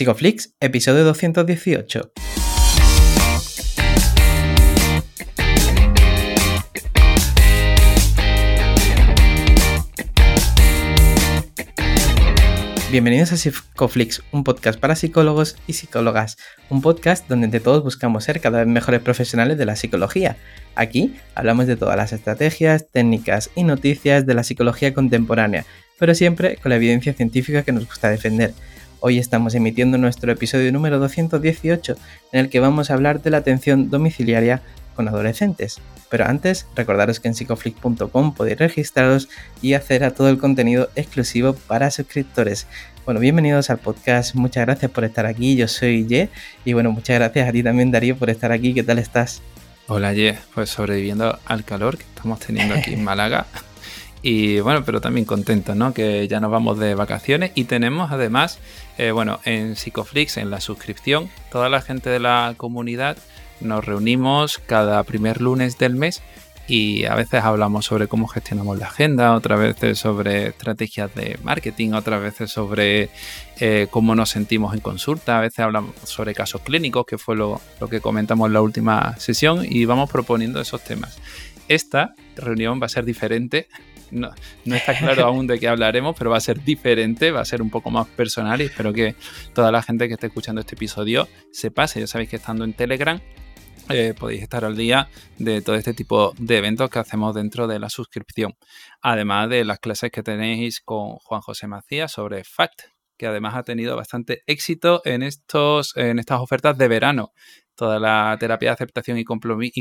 Psicoflix, episodio 218. Bienvenidos a Psicoflix, un podcast para psicólogos y psicólogas, un podcast donde entre todos buscamos ser cada vez mejores profesionales de la psicología. Aquí hablamos de todas las estrategias, técnicas y noticias de la psicología contemporánea, pero siempre con la evidencia científica que nos gusta defender. Hoy estamos emitiendo nuestro episodio número 218 en el que vamos a hablar de la atención domiciliaria con adolescentes. Pero antes, recordaros que en psicoflix.com podéis registraros y acceder a todo el contenido exclusivo para suscriptores. Bueno, bienvenidos al podcast, muchas gracias por estar aquí, yo soy Ye y bueno, muchas gracias a ti también Darío por estar aquí, ¿qué tal estás? Hola Ye, pues sobreviviendo al calor que estamos teniendo aquí en Málaga. Y bueno, pero también contentos, ¿no? Que ya nos vamos de vacaciones y tenemos además, eh, bueno, en Psicoflix, en la suscripción, toda la gente de la comunidad nos reunimos cada primer lunes del mes y a veces hablamos sobre cómo gestionamos la agenda, otras veces sobre estrategias de marketing, otras veces sobre eh, cómo nos sentimos en consulta, a veces hablamos sobre casos clínicos, que fue lo, que comentamos en la última sesión, y vamos proponiendo esos temas. Esta reunión va a ser diferente. No, está claro aún de qué hablaremos, pero va a ser diferente, va a ser un poco más personal y espero que toda la gente que esté escuchando este episodio se pase. Ya sabéis que estando en Telegram eh, podéis estar al día de todo este tipo de eventos que hacemos dentro de la suscripción. Además de las clases que tenéis con Juan José Macías sobre FACT, que además ha tenido bastante éxito en, estos, en estas ofertas de verano. Toda la terapia de aceptación y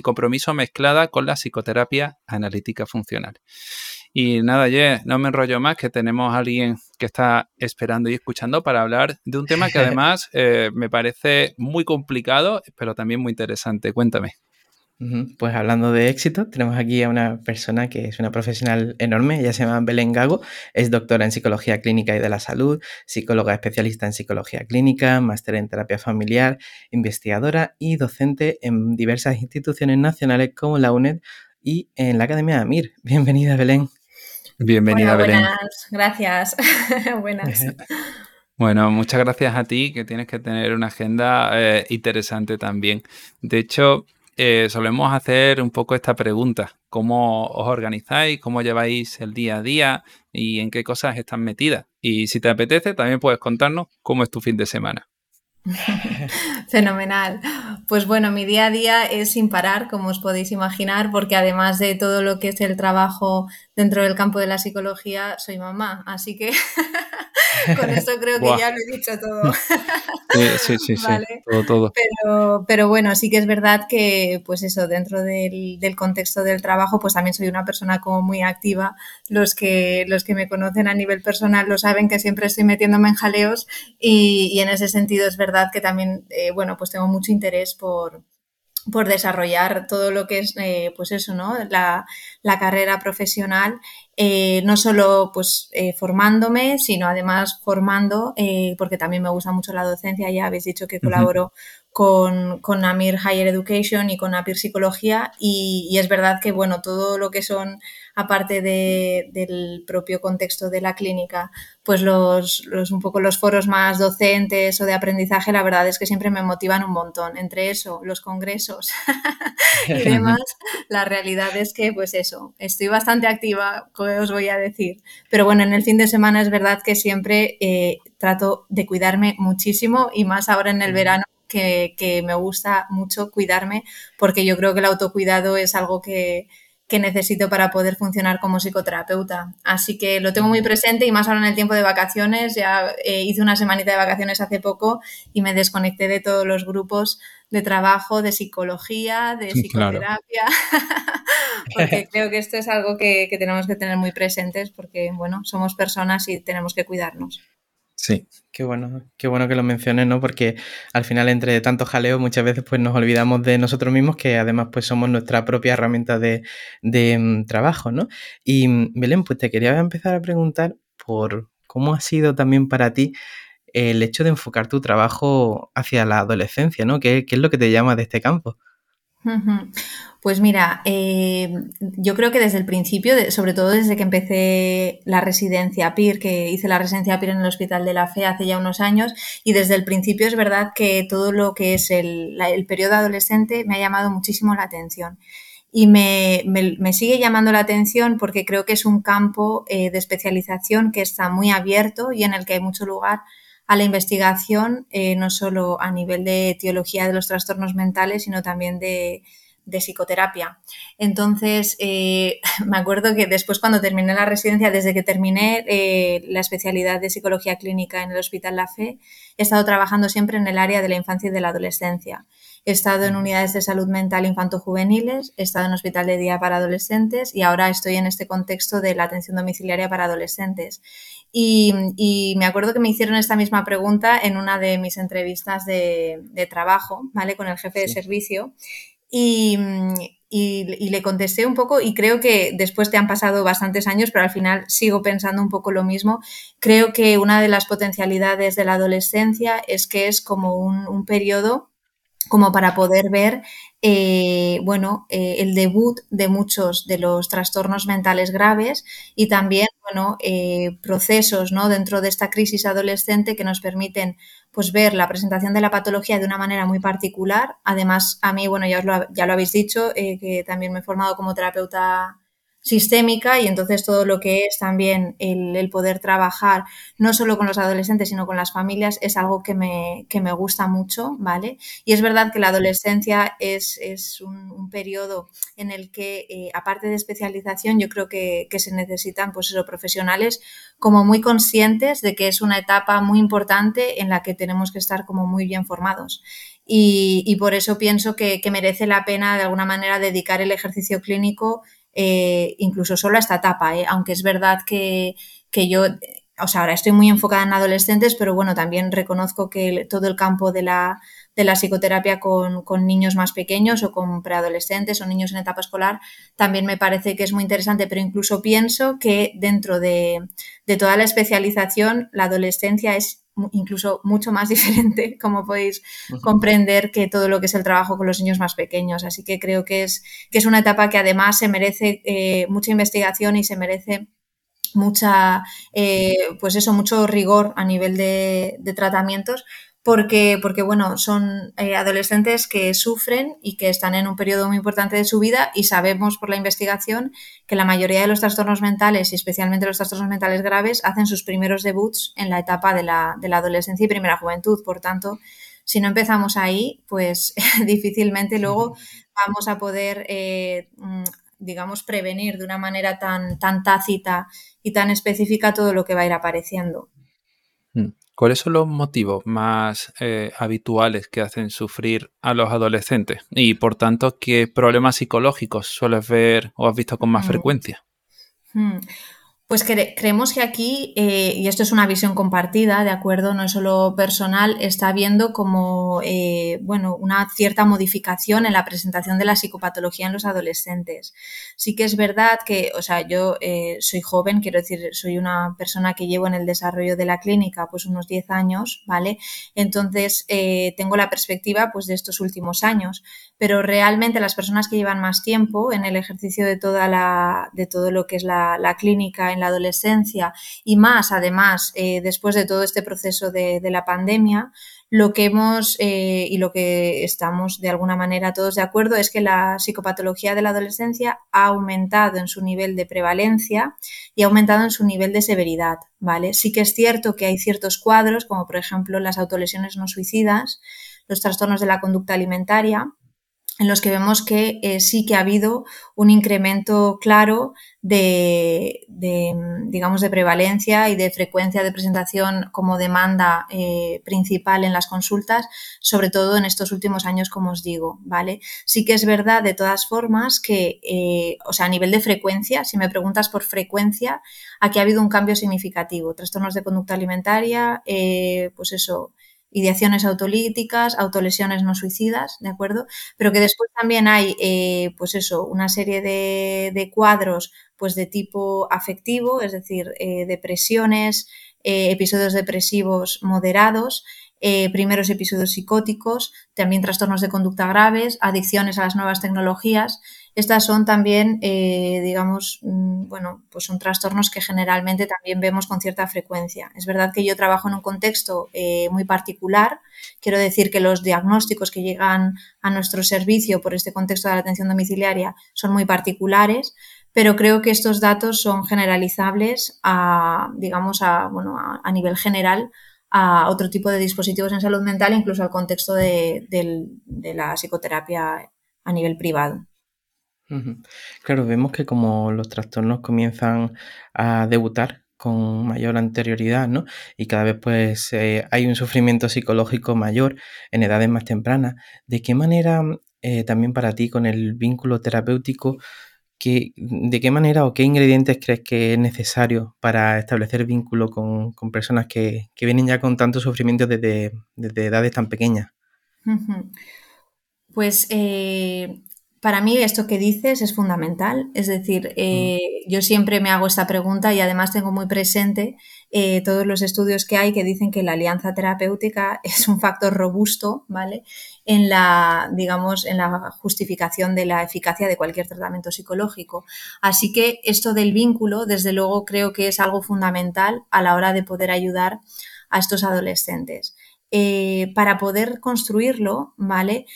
compromiso mezclada con la psicoterapia analítica funcional. Y nada, Ye, no me enrollo más, que tenemos a alguien que está esperando y escuchando para hablar de un tema que además eh, me parece muy complicado, pero también muy interesante. Cuéntame. Pues hablando de éxito, tenemos aquí a una persona que es una profesional enorme, ella se llama Belén Gago, es doctora en psicología clínica y de la salud, psicóloga especialista en psicología clínica, máster en terapia familiar, investigadora y docente en diversas instituciones nacionales como la UNED y en la Academia de AMIR. Bienvenida, Belén. Bienvenida, Belén. Buenas, gracias. buenas. Bueno, muchas gracias a ti, que tienes que tener una agenda eh, interesante también. De hecho, eh, solemos hacer un poco esta pregunta. ¿Cómo os organizáis? ¿Cómo lleváis el día a día? ¿Y en qué cosas están metidas? Y si te apetece, también puedes contarnos cómo es tu fin de semana. Fenomenal. Pues bueno, mi día a día es sin parar, como os podéis imaginar, porque además de todo lo que es el trabajo dentro del campo de la psicología, soy mamá. Así que con eso creo que ya lo he dicho todo. sí, sí, sí, todo, todo. Pero, pero, bueno, sí que es verdad que, pues eso, dentro del, del, contexto del trabajo, pues también soy una persona como muy activa. Los que, los que me conocen a nivel personal lo saben que siempre estoy metiéndome en jaleos y, y en ese sentido es verdad que también, eh, bueno, pues tengo mucho interés por, por desarrollar todo lo que es, eh, pues eso, ¿no? La, la carrera profesional, eh, no solo pues eh, formándome, sino además formando, porque también me gusta mucho la docencia, ya habéis dicho que colaboro con, con Amir Higher Education y con Apir Psicología y, y, es verdad que, bueno, todo lo que son aparte de, del propio contexto de la clínica, pues los, los, un poco los foros más docentes o de aprendizaje, la verdad es que siempre me motivan un montón. Entre eso, los congresos y demás, la realidad es que, pues eso, estoy bastante activa, os voy a decir. Pero bueno, en el fin de semana es verdad que siempre eh, trato de cuidarme muchísimo y más ahora en el verano. Que, que me gusta mucho cuidarme porque yo creo que el autocuidado es algo que, que necesito para poder funcionar como psicoterapeuta. Así que lo tengo muy presente y más ahora en el tiempo de vacaciones. Ya eh, hice una semanita de vacaciones hace poco y me desconecté de todos los grupos de trabajo, de psicología, de psicoterapia, porque creo que esto es algo que, que tenemos que tener muy presentes porque, bueno, somos personas y tenemos que cuidarnos. Sí. Qué bueno, qué bueno que lo menciones, ¿no? Porque al final, entre tanto jaleo, muchas veces pues nos olvidamos de nosotros mismos, que además pues somos nuestra propia herramienta de, mm, trabajo, ¿no? Y mm, Belén, pues te quería empezar a preguntar por cómo ha sido también para ti el hecho de enfocar tu trabajo hacia la adolescencia, ¿no? ¿Qué, qué es lo que te llama de este campo? Pues mira, eh, yo creo que desde el principio, sobre todo desde que empecé la residencia PIR, que hice la residencia PIR en el Hospital de la Fe hace ya unos años, y desde el principio es verdad que todo lo que es el, periodo adolescente me ha llamado muchísimo la atención. Y me, sigue llamando la atención porque creo que es un campo eh, de especialización que está muy abierto y en el que hay mucho lugar a la investigación, eh, no solo a nivel de etiología de los trastornos mentales, sino también de, psicoterapia. Entonces, eh, me acuerdo que después cuando terminé la residencia, desde que terminé eh, la especialidad de psicología clínica en el Hospital La Fe, he estado trabajando siempre en el área de la infancia y de la adolescencia. He estado en unidades de salud mental infanto-juveniles, he estado en hospital de día para adolescentes y ahora estoy en este contexto de la atención domiciliaria para adolescentes. Y, me acuerdo que me hicieron esta misma pregunta en una de mis entrevistas de, trabajo, ¿vale? Con el jefe de servicio. Y, le contesté un poco y creo que después te han pasado bastantes años, pero al final sigo pensando un poco lo mismo. Creo que una de las potencialidades de la adolescencia es que es como un, periodo como para poder ver, eh, bueno, eh, el debut de muchos de los trastornos mentales graves y también eh, procesos ¿no? dentro de esta crisis adolescente que nos permiten pues, ver la presentación de la patología de una manera muy particular. Además, a mí, bueno, ya, lo, ya lo habéis dicho, eh, que también me he formado como terapeuta sistémica y entonces todo lo que es también el, poder trabajar no solo con los adolescentes sino con las familias es algo que me, me gusta mucho, ¿vale? Y es verdad que la adolescencia es, un, periodo en el que eh, aparte de especialización yo creo que, se necesitan pues eso, profesionales como muy conscientes de que es una etapa muy importante en la que tenemos que estar como muy bien formados. Y, por eso pienso que, que merece la pena de alguna manera dedicar el ejercicio clínico eh, incluso solo a esta etapa, ¿eh? aunque es verdad que, yo, o sea, ahora estoy muy enfocada en adolescentes, pero bueno, también reconozco que todo el campo de la, de la psicoterapia con, niños más pequeños o con preadolescentes o niños en etapa escolar también me parece que es muy interesante, pero incluso pienso que dentro de, de toda la especialización, la adolescencia es incluso mucho más diferente, como podéis comprender, que todo lo que es el trabajo con los niños más pequeños. Así que creo que es, que es una etapa que además se merece eh, mucha investigación y se merece mucha, eh, pues eso, mucho rigor a nivel de, de tratamientos, porque, porque bueno, son eh, adolescentes que sufren y que están en un periodo muy importante de su vida y sabemos por la investigación que la mayoría de los trastornos mentales y especialmente los trastornos mentales graves hacen sus primeros debuts en la etapa de la, de la adolescencia y primera juventud. Por tanto, si no empezamos ahí, pues difícilmente luego vamos a poder, eh, mm, digamos, prevenir de una manera tan, tan tácita y tan específica todo lo que va a ir apareciendo. Mm. ¿Cuáles son los motivos más eh, habituales que hacen sufrir a los adolescentes? Y por tanto, ¿qué problemas psicológicos sueles ver o has visto con más mm. frecuencia? Mm. Pues creemos que aquí, eh, y esto es una visión compartida, ¿de acuerdo? No es solo personal, está habiendo como, eh, bueno, una cierta modificación en la presentación de la psicopatología en los adolescentes. Sí que es verdad que, o sea, yo eh, soy joven, quiero decir, soy una persona que llevo en el desarrollo de la clínica pues unos 10 años, ¿vale? Entonces, tengo la perspectiva pues de estos últimos años pero realmente las personas que llevan más tiempo en el ejercicio de toda la, de todo lo que es la, clínica en la adolescencia y más además eh, después de todo este proceso de, la pandemia, lo que hemos eh, y lo que estamos de alguna manera todos de acuerdo es que la psicopatología de la adolescencia ha aumentado en su nivel de prevalencia y ha aumentado en su nivel de severidad, ¿vale? Sí que es cierto que hay ciertos cuadros, como por ejemplo las autolesiones no suicidas, los trastornos de la conducta alimentaria, en los que vemos que eh, sí que ha habido un incremento claro de, digamos, de prevalencia y de frecuencia de presentación como demanda eh, principal en las consultas, sobre todo en estos últimos años, como os digo, ¿vale? Sí que es verdad, de todas formas, que, eh, o sea, a nivel de frecuencia, si me preguntas por frecuencia, aquí ha habido un cambio significativo. Trastornos de conducta alimentaria, pues eso, ideaciones autolíticas, autolesiones no suicidas, ¿de acuerdo? Pero que después también hay, eh, pues eso, una serie de, cuadros, pues de tipo afectivo, es decir, eh, depresiones, eh, episodios depresivos moderados, primeros episodios psicóticos, también trastornos de conducta graves, adicciones a las nuevas tecnologías. Estas son también, eh, digamos, mm, bueno, pues son trastornos que generalmente también vemos con cierta frecuencia. Es verdad que yo trabajo en un contexto eh, muy particular. Quiero decir que los diagnósticos que llegan a nuestro servicio por este contexto de la atención domiciliaria son muy particulares, pero creo que estos datos son generalizables a, digamos, a, bueno, a, nivel general a otro tipo de dispositivos en salud mental, incluso al contexto de la psicoterapia a nivel privado. Claro, vemos que como los trastornos comienzan a debutar con mayor anterioridad, ¿no? Y cada vez pues eh, hay un sufrimiento psicológico mayor en edades más tempranas. ¿De qué manera eh, también para ti con el vínculo terapéutico, de qué manera o qué ingredientes crees que es necesario para establecer vínculo con, personas que, vienen ya con tanto sufrimiento desde, edades tan pequeñas? Pues eh, para mí esto que dices es fundamental, es decir, eh, mm. yo siempre me hago esta pregunta y además tengo muy presente eh, todos los estudios que hay que dicen que la alianza terapéutica es un factor robusto, ¿vale? En la, digamos, en la justificación de la eficacia de cualquier tratamiento psicológico. Así que esto del vínculo, desde luego, creo que es algo fundamental a la hora de poder ayudar a estos adolescentes. Eh, para poder construirlo, ¿vale?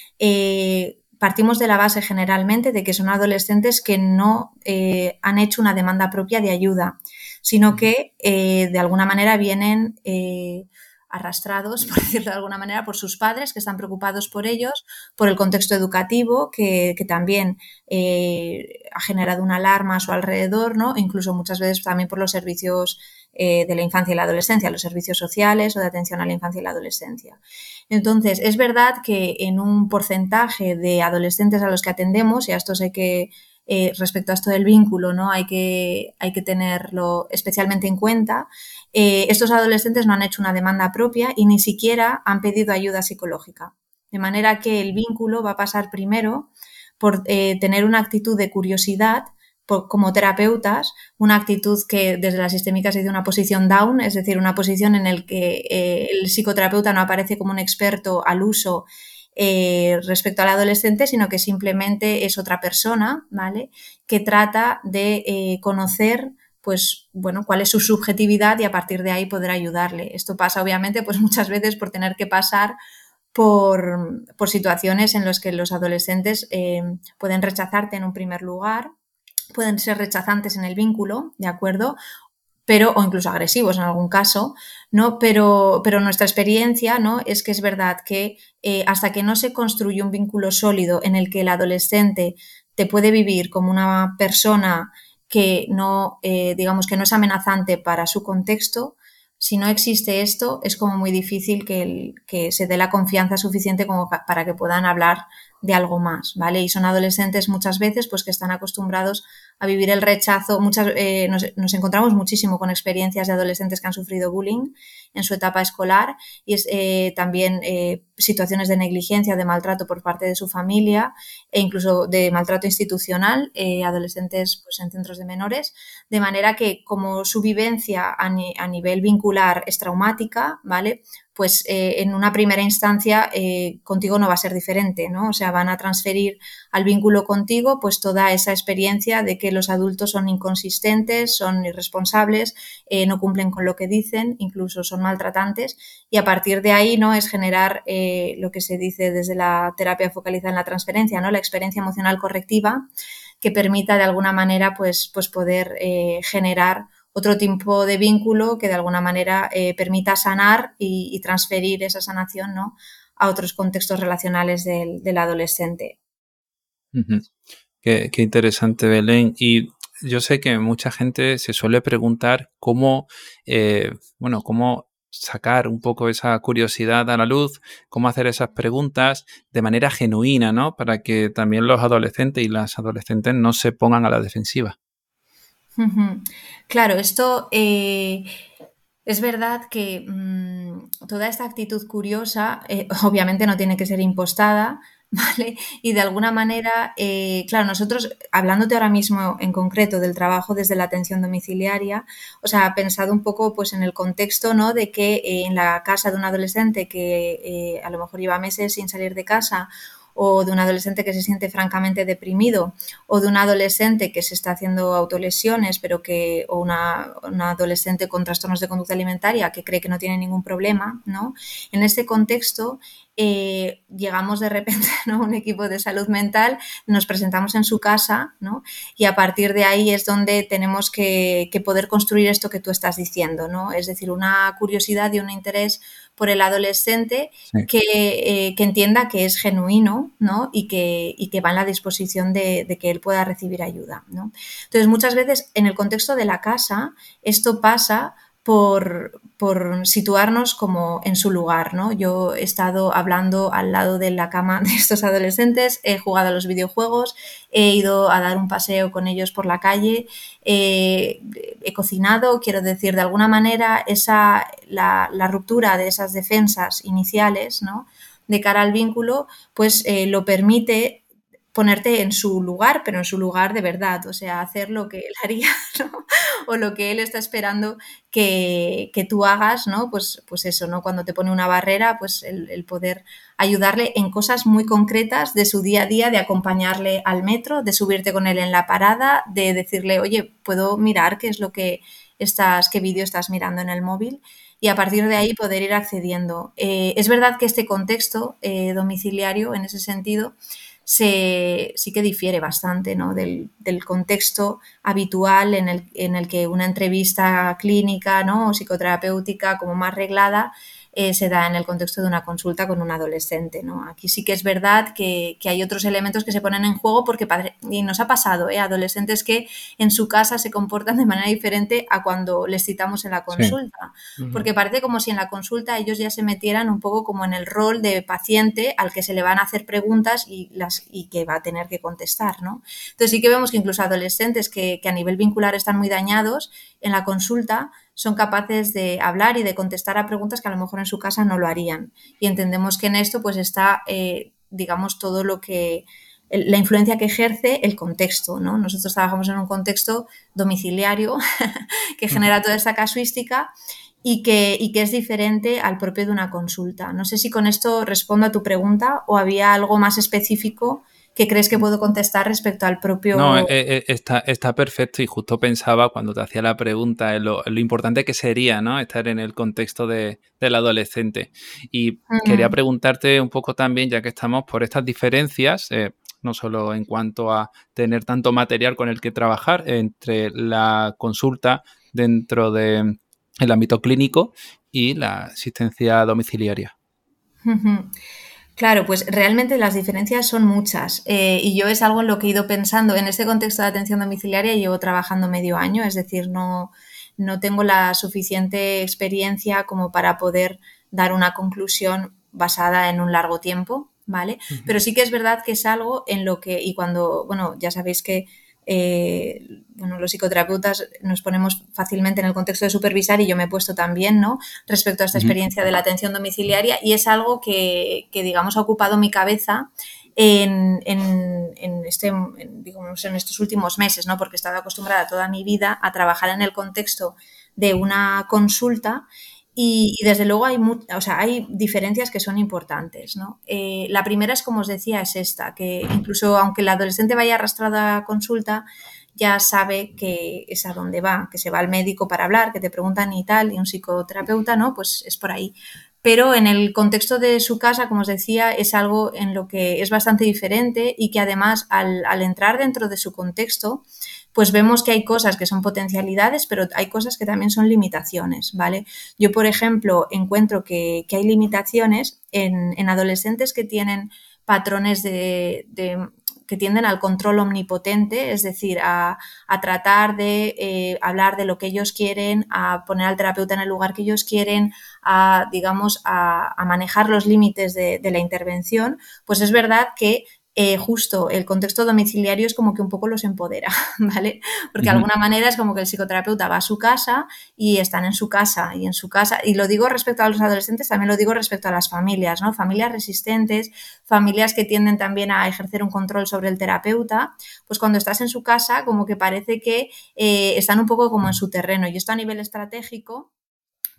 Partimos de la base generalmente de que son adolescentes que no eh, han hecho una demanda propia de ayuda, sino que eh, de alguna manera vienen eh, arrastrados, por decirlo de alguna manera, por sus padres que están preocupados por ellos, por el contexto educativo que, también ha generado una alarma a su alrededor, ¿no? incluso muchas veces también por los servicios de la infancia y la adolescencia, los servicios sociales o de atención a la infancia y la adolescencia. Entonces, es verdad que en un porcentaje de adolescentes a los que atendemos, y a estos hay que, eh, respecto a esto del vínculo, ¿no? Hay que, hay que tenerlo especialmente en cuenta. Eh, estos adolescentes no han hecho una demanda propia y ni siquiera han pedido ayuda psicológica. De manera que el vínculo va a pasar primero por eh, tener una actitud de curiosidad como terapeutas una actitud que desde la sistémica se dice una posición down, es decir, una posición en la que eh, el psicoterapeuta no aparece como un experto al uso eh, respecto al adolescente, sino que simplemente es otra persona, ¿vale? Que trata de eh, conocer pues bueno, cuál es su subjetividad y a partir de ahí poder ayudarle. Esto pasa obviamente pues muchas veces por tener que pasar por, por situaciones en las que los adolescentes pueden rechazarte en un primer lugar pueden ser rechazantes en el vínculo, ¿de acuerdo? pero o incluso agresivos en algún caso, ¿no? Pero, pero nuestra experiencia, ¿no? Es que es verdad que eh, hasta que no se construye un vínculo sólido en el que el adolescente te puede vivir como una persona que no, eh, digamos, que no es amenazante para su contexto, si no existe esto, es como muy difícil que, que se dé la confianza suficiente como para que puedan hablar de algo más, ¿vale? Y son adolescentes muchas veces pues que están acostumbrados a vivir el rechazo. Muchas, eh, nos, encontramos muchísimo con experiencias de adolescentes que han sufrido bullying en su etapa escolar y eh, también eh, situaciones de negligencia, de maltrato por parte de su familia e incluso de maltrato institucional, adolescentes pues, en centros de menores, de manera que como su vivencia a nivel vincular es traumática, ¿vale? Pues eh, en una primera instancia eh, contigo no va a ser diferente, ¿no? O sea, van a transferir al vínculo contigo pues toda esa experiencia de que los adultos son inconsistentes, son irresponsables, eh, no cumplen con lo que dicen, incluso son maltratantes y a partir de ahí, ¿no? Es generar lo que se dice desde la terapia focalizada en la transferencia, ¿no? La experiencia emocional correctiva que permita de alguna manera pues, pues poder generar otro tipo de vínculo que de alguna manera eh, permita sanar y, transferir esa sanación ¿no? a otros contextos relacionales del, adolescente. qué, interesante, Belén. Y yo sé que mucha gente se suele preguntar cómo, eh, bueno, cómo sacar un poco esa curiosidad a la luz, cómo hacer esas preguntas de manera genuina, ¿no? Para que también los adolescentes y las adolescentes no se pongan a la defensiva. Claro, esto eh, es verdad que mm, toda esta actitud curiosa eh, obviamente no tiene que ser impostada, ¿vale? Y de alguna manera, eh, claro, nosotros, hablándote ahora mismo en concreto del trabajo desde la atención domiciliaria, o sea, pensado un poco pues en el contexto, ¿no? De que en la casa de un adolescente que a lo mejor lleva meses sin salir de casa o de un adolescente que se siente francamente deprimido, o de un adolescente que se está haciendo autolesiones, pero que, o una, adolescente con trastornos de conducta alimentaria que cree que no tiene ningún problema, ¿no? En este contexto, eh, llegamos de repente a un equipo de salud mental, nos presentamos en su casa ¿no? y a partir de ahí es donde tenemos que, poder construir esto que tú estás diciendo, ¿no? es decir, una curiosidad y un interés por el adolescente eh, que, entienda que es genuino ¿no? y, que, que va en la disposición de, de, que él pueda recibir ayuda. ¿no? Entonces, muchas veces en el contexto de la casa, esto pasa por, situarnos como en su lugar, ¿no? Yo he estado hablando al lado de la cama de estos adolescentes, he jugado a los videojuegos, he ido a dar un paseo con ellos por la calle, he cocinado, quiero decir, de alguna manera esa, la, ruptura de esas defensas iniciales, ¿no? de cara al vínculo, pues eh, lo permite ponerte en su lugar, pero en su lugar de verdad, o sea, hacer lo que él haría, ¿no? O lo que él está esperando que, tú hagas, ¿no? Pues, pues eso, ¿no? Cuando te pone una barrera, pues el, poder ayudarle en cosas muy concretas de su día a día, de acompañarle al metro, de subirte con él en la parada, de decirle, oye, ¿puedo mirar qué es lo que estás, qué vídeo estás mirando en el móvil? y a partir de ahí poder ir accediendo. Eh, es verdad que este contexto eh, domiciliario, en ese sentido, se, sí que difiere bastante del, del, contexto habitual en el, en el, que una entrevista clínica ¿no? o psicoterapéutica como más reglada eh, se da en el contexto de una consulta con un adolescente. ¿no? Aquí sí que es verdad que, hay otros elementos que se ponen en juego porque y nos ha pasado, ¿eh? adolescentes que en su casa se comportan de manera diferente a cuando les citamos en la consulta. Porque parece como si en la consulta ellos ya se metieran un poco como en el rol de paciente al que se le van a hacer preguntas y, las, y que va a tener que contestar. ¿no? Entonces sí que vemos que incluso adolescentes que, que a nivel vincular están muy dañados en la consulta son capaces de hablar y de contestar a preguntas que a lo mejor en su casa no lo harían. Y entendemos que en esto pues está, eh, digamos, todo lo que, la influencia que ejerce el contexto, ¿no? Nosotros trabajamos en un contexto domiciliario que genera toda esta casuística y que, y que es diferente al propio de una consulta. No sé si con esto respondo a tu pregunta o había algo más específico ¿Qué crees que puedo contestar respecto al propio... No, eh, eh, está, está, perfecto y justo pensaba cuando te hacía la pregunta lo, lo importante que sería ¿no? estar en el contexto de, del adolescente. Y quería preguntarte un poco también, ya que estamos por estas diferencias, eh, no solo en cuanto a tener tanto material con el que trabajar entre la consulta dentro del el ámbito clínico y la asistencia domiciliaria. Claro, pues realmente las diferencias son muchas eh, y yo es algo en lo que he ido pensando. En este contexto de atención domiciliaria llevo trabajando medio año, es decir, no, no tengo la suficiente experiencia como para poder dar una conclusión basada en un largo tiempo, ¿vale? Pero sí que es verdad que es algo en lo que, y cuando, bueno, ya sabéis que eh, bueno, los psicoterapeutas nos ponemos fácilmente en el contexto de supervisar y yo me he puesto también, ¿no? Respecto a esta experiencia de la atención domiciliaria y es algo que, digamos, ha ocupado mi cabeza en, este, digamos, en estos últimos meses, ¿no? Porque he estado acostumbrada toda mi vida a trabajar en el contexto de una consulta y, desde luego hay, o sea, hay diferencias que son importantes. ¿no? Eh, la primera es, como os decía, es esta, que incluso aunque el adolescente vaya arrastrado a consulta, ya sabe que es a dónde va, que se va al médico para hablar, que te preguntan y tal, y un psicoterapeuta, ¿no? Pues es por ahí. Pero en el contexto de su casa, como os decía, es algo en lo que es bastante diferente y que además al, al entrar dentro de su contexto, pues vemos que hay cosas que son potencialidades, pero hay cosas que también son limitaciones, ¿vale? Yo, por ejemplo, encuentro que, hay limitaciones en, adolescentes que tienen patrones de, que tienden al control omnipotente, es decir, a, tratar de eh, hablar de lo que ellos quieren, a poner al terapeuta en el lugar que ellos quieren, a, digamos, a, manejar los límites de, de, la intervención, pues es verdad que eh, justo el contexto domiciliario es como que un poco los empodera, ¿vale? Porque de alguna manera es como que el psicoterapeuta va a su casa y están en su casa y en su casa, y lo digo respecto a los adolescentes, también lo digo respecto a las familias, ¿no? Familias resistentes, familias que tienden también a ejercer un control sobre el terapeuta, pues cuando estás en su casa como que parece que eh, están un poco como en su terreno y esto a nivel estratégico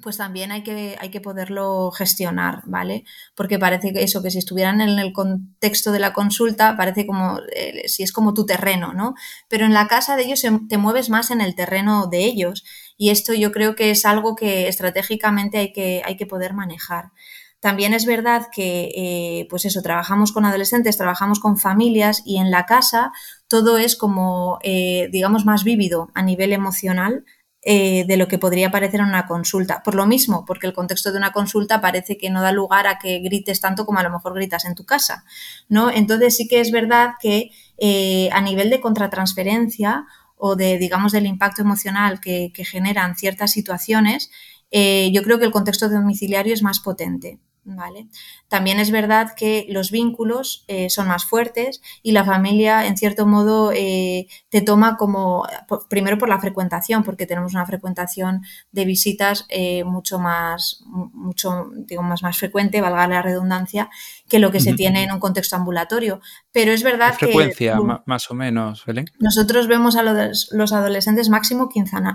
pues también hay que, hay que poderlo gestionar, ¿vale? Porque parece que eso, que si estuvieran en el contexto de la consulta, parece como eh, si es como tu terreno, ¿no? Pero en la casa de ellos te mueves más en el terreno de ellos y esto yo creo que es algo que estratégicamente hay que, hay que poder manejar. También es verdad que, eh, pues eso, trabajamos con adolescentes, trabajamos con familias y en la casa todo es como, eh, digamos, más vívido a nivel emocional eh, de lo que podría parecer una consulta. Por lo mismo, porque el contexto de una consulta parece que no da lugar a que grites tanto como a lo mejor gritas en tu casa, ¿no? Entonces sí que es verdad que eh, a nivel de contratransferencia o de, digamos, del impacto emocional que, generan ciertas situaciones, eh, yo creo que el contexto domiciliario es más potente. ¿vale? También es verdad que los vínculos eh, son más fuertes y la familia, en cierto modo, eh, te toma como, primero por la frecuentación, porque tenemos una frecuentación de visitas eh, mucho más, mucho, digamos, más frecuente, valga la redundancia, que lo que se tiene en un contexto ambulatorio. Pero es verdad que... Frecuencia, más o menos, Belén. Nosotros vemos a los, adolescentes máximo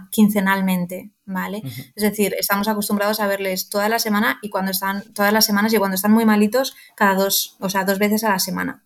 quincenalmente, ¿vale? Es decir, estamos acostumbrados a verles toda la semana y cuando están, todas las semanas y cuando están muy malitos, cada dos, o sea, dos veces a la semana.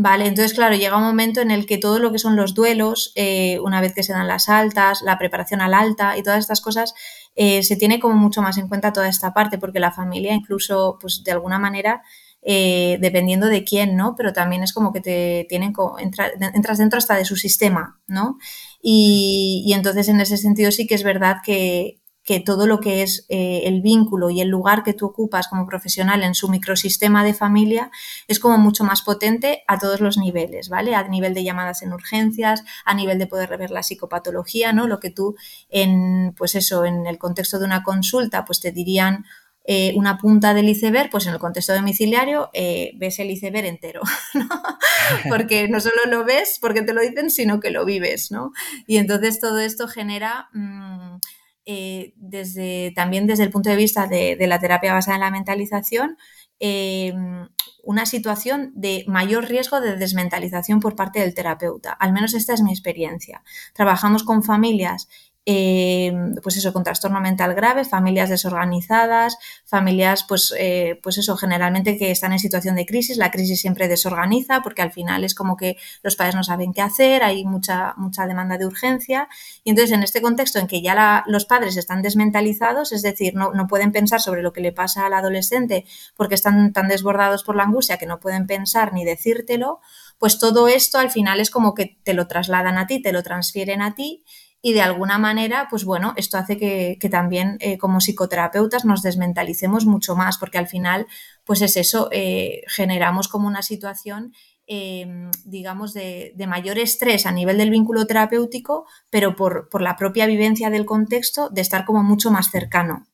Vale, entonces, claro, llega un momento en el que todo lo que son los duelos, eh, una vez que se dan las altas, la preparación al alta y todas estas cosas, eh, se tiene como mucho más en cuenta toda esta parte, porque la familia incluso, pues de alguna manera, eh, dependiendo de quién, ¿no? Pero también es como que te tienen, entras dentro hasta de su sistema, ¿no? Y, entonces en ese sentido sí que es verdad que, que todo lo que es eh, el vínculo y el lugar que tú ocupas como profesional en su microsistema de familia es como mucho más potente a todos los niveles, ¿vale? A nivel de llamadas en urgencias, a nivel de poder rever la psicopatología, ¿no? Lo que tú en, pues eso, en el contexto de una consulta, pues te dirían eh, una punta del iceberg, pues en el contexto domiciliario eh, ves el iceberg entero, ¿no? porque no solo lo ves porque te lo dicen, sino que lo vives, ¿no? Y entonces todo esto genera... Mm, eh, desde, también desde el punto de vista de, la terapia basada en la mentalización, eh, una situación de mayor riesgo de desmentalización por parte del terapeuta. Al menos esta es mi experiencia. Trabajamos con familias eh, pues eso, con trastorno mental grave, familias desorganizadas, familias, pues, eh, pues eso, generalmente que están en situación de crisis. La crisis siempre desorganiza porque al final es como que los padres no saben qué hacer, hay mucha, mucha demanda de urgencia. Y entonces, en este contexto en que ya los padres están desmentalizados, es decir, no, no pueden pensar sobre lo que le pasa al adolescente porque están tan desbordados por la angustia que no pueden pensar ni decírtelo, pues todo esto al final es como que te lo trasladan a ti, te lo transfieren a ti y de alguna manera, pues bueno, esto hace que, también eh, como psicoterapeutas nos desmentalicemos mucho más, porque al final, pues es eso, eh, generamos como una situación, em, digamos, de, mayor estrés a nivel del vínculo terapéutico, pero por, la propia vivencia del contexto, de estar como mucho más cercano.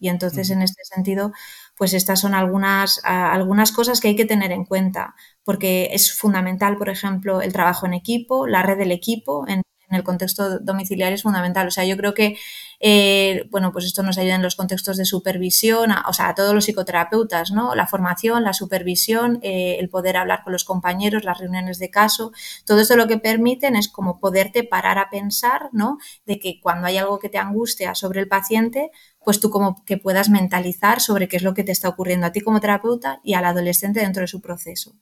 Y entonces, en este sentido, pues estas son algunas, algunas cosas que hay que tener en cuenta, porque es fundamental, por ejemplo, el trabajo en equipo, la red del equipo, en en el contexto domiciliario es fundamental. O sea, yo creo que, eh, bueno, pues esto nos ayuda en los contextos de supervisión, o sea, a todos los psicoterapeutas, ¿no? La formación, la supervisión, eh, el poder hablar con los compañeros, las reuniones de caso, todo esto lo que permiten es como poderte parar a pensar, ¿no? De que cuando hay algo que te angustia sobre el paciente, pues tú como que puedas mentalizar sobre qué es lo que te está ocurriendo a ti como terapeuta y al adolescente dentro de su proceso.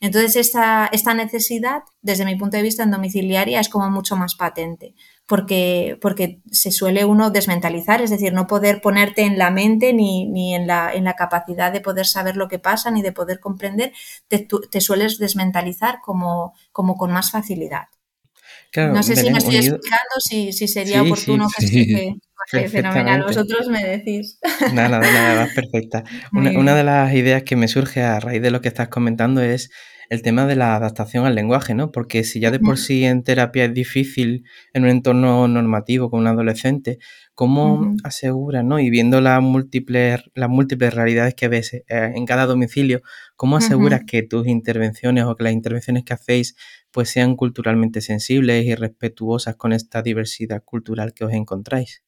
Entonces, esta, esta necesidad, desde mi punto de vista en domiciliaria, es como mucho más patente, porque, porque se suele uno desmentalizar, es decir, no poder ponerte en la mente ni, ni en, la, en, la, capacidad de poder saber lo que pasa ni de poder comprender, te, te sueles desmentalizar como, como con más facilidad. No sé si me estoy explicando, si, si sería oportuno que explique. Fenomenal, vosotros me decís. Nada, nada, nada, perfecta. Una, una, de las ideas que me surge a raíz de lo que estás comentando es el tema de la adaptación al lenguaje, ¿no? Porque si ya de por sí en terapia es difícil en un entorno normativo con un adolescente, ¿cómo aseguras, ¿no? Y viendo las múltiples, las múltiples realidades que ves eh, en cada domicilio, ¿cómo aseguras que tus intervenciones o que las intervenciones que hacéis pues sean culturalmente sensibles y respetuosas con esta diversidad cultural que os encontráis?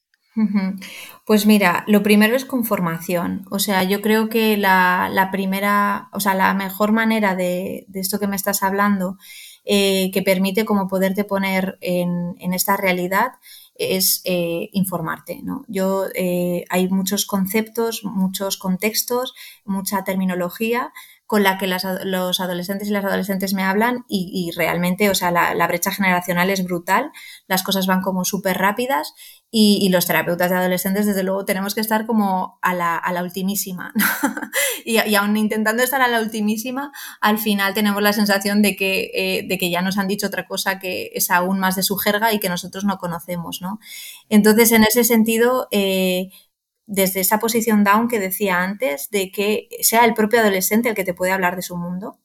Pues mira, lo primero es con formación. O sea, yo creo que la, primera, o sea, la mejor manera de, esto que me estás hablando, eh, que permite como poderte poner en, esta realidad, es eh, informarte. ¿no? Yo, eh, hay muchos conceptos, muchos contextos, mucha terminología con la que los adolescentes y las adolescentes me hablan y, realmente, o sea, la, brecha generacional es brutal, las cosas van como súper rápidas y, los terapeutas de adolescentes, desde luego, tenemos que estar como a la, a la ultimísima. y, y, intentando estar a la ultimísima, al final tenemos la sensación de que, eh, de que ya nos han dicho otra cosa que es aún más de su jerga y que nosotros no conocemos, ¿no? Entonces, en ese sentido, eh, desde esa posición down que decía antes, de que sea el propio adolescente el que te puede hablar de su mundo